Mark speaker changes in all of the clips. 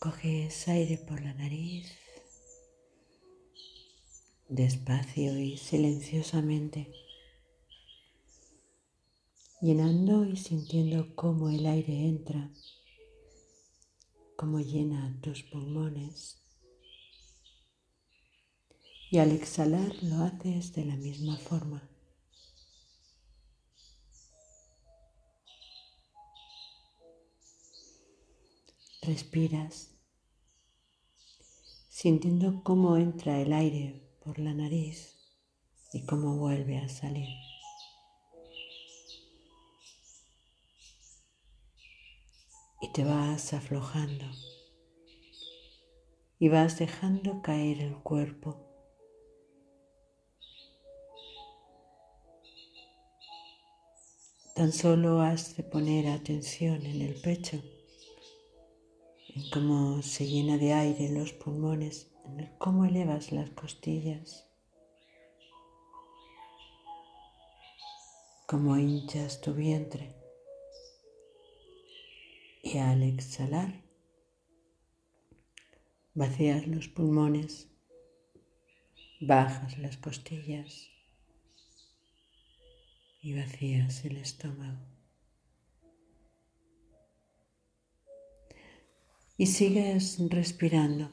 Speaker 1: Coges aire por la nariz, despacio y silenciosamente, llenando y sintiendo cómo el aire entra, cómo llena tus pulmones. Y al exhalar lo haces de la misma forma. Respiras, sintiendo cómo entra el aire por la nariz y cómo vuelve a salir. Y te vas aflojando y vas dejando caer el cuerpo. Tan solo has de poner atención en el pecho cómo se llena de aire los pulmones, en cómo elevas las costillas, cómo hinchas tu vientre. Y al exhalar, vacías los pulmones, bajas las costillas y vacías el estómago. Y sigues respirando,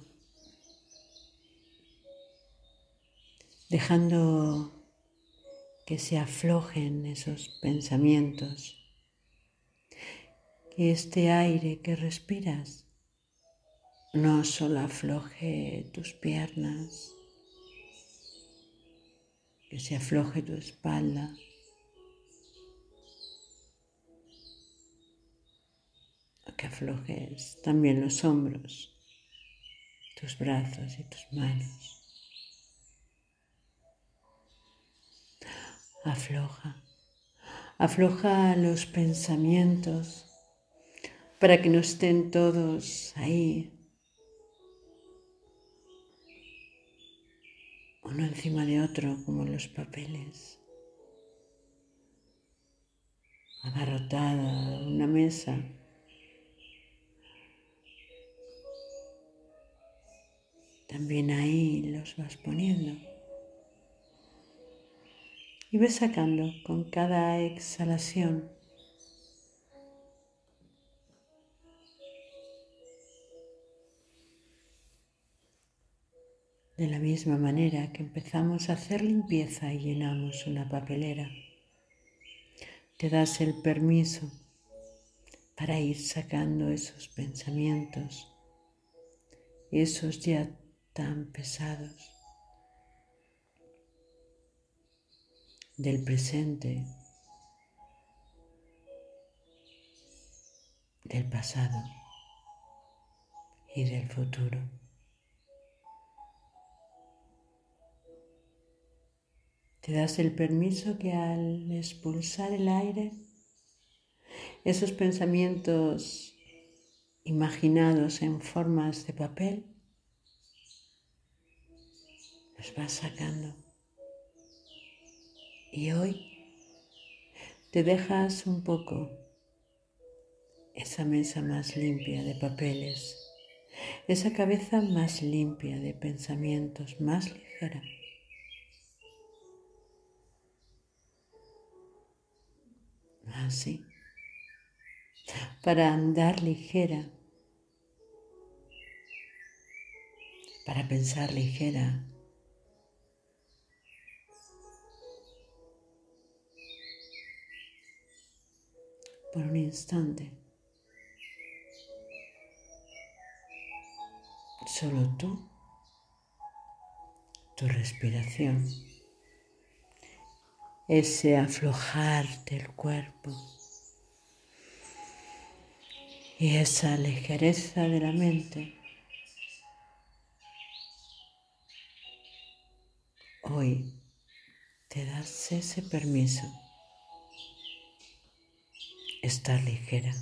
Speaker 1: dejando que se aflojen esos pensamientos, que este aire que respiras no solo afloje tus piernas, que se afloje tu espalda, que aflojes también los hombros, tus brazos y tus manos. Afloja, afloja los pensamientos para que no estén todos ahí, uno encima de otro como los papeles. Agarrotada una mesa También ahí los vas poniendo. Y ves sacando con cada exhalación. De la misma manera que empezamos a hacer limpieza y llenamos una papelera, te das el permiso para ir sacando esos pensamientos, esos ya tan pesados del presente, del pasado y del futuro. Te das el permiso que al expulsar el aire, esos pensamientos imaginados en formas de papel los vas sacando. Y hoy te dejas un poco esa mesa más limpia de papeles, esa cabeza más limpia de pensamientos, más ligera. Así, para andar ligera, para pensar ligera, por un instante. Solo tú, tu respiración, ese aflojar del cuerpo y esa ligereza de la mente. Hoy te das ese permiso estar ligera.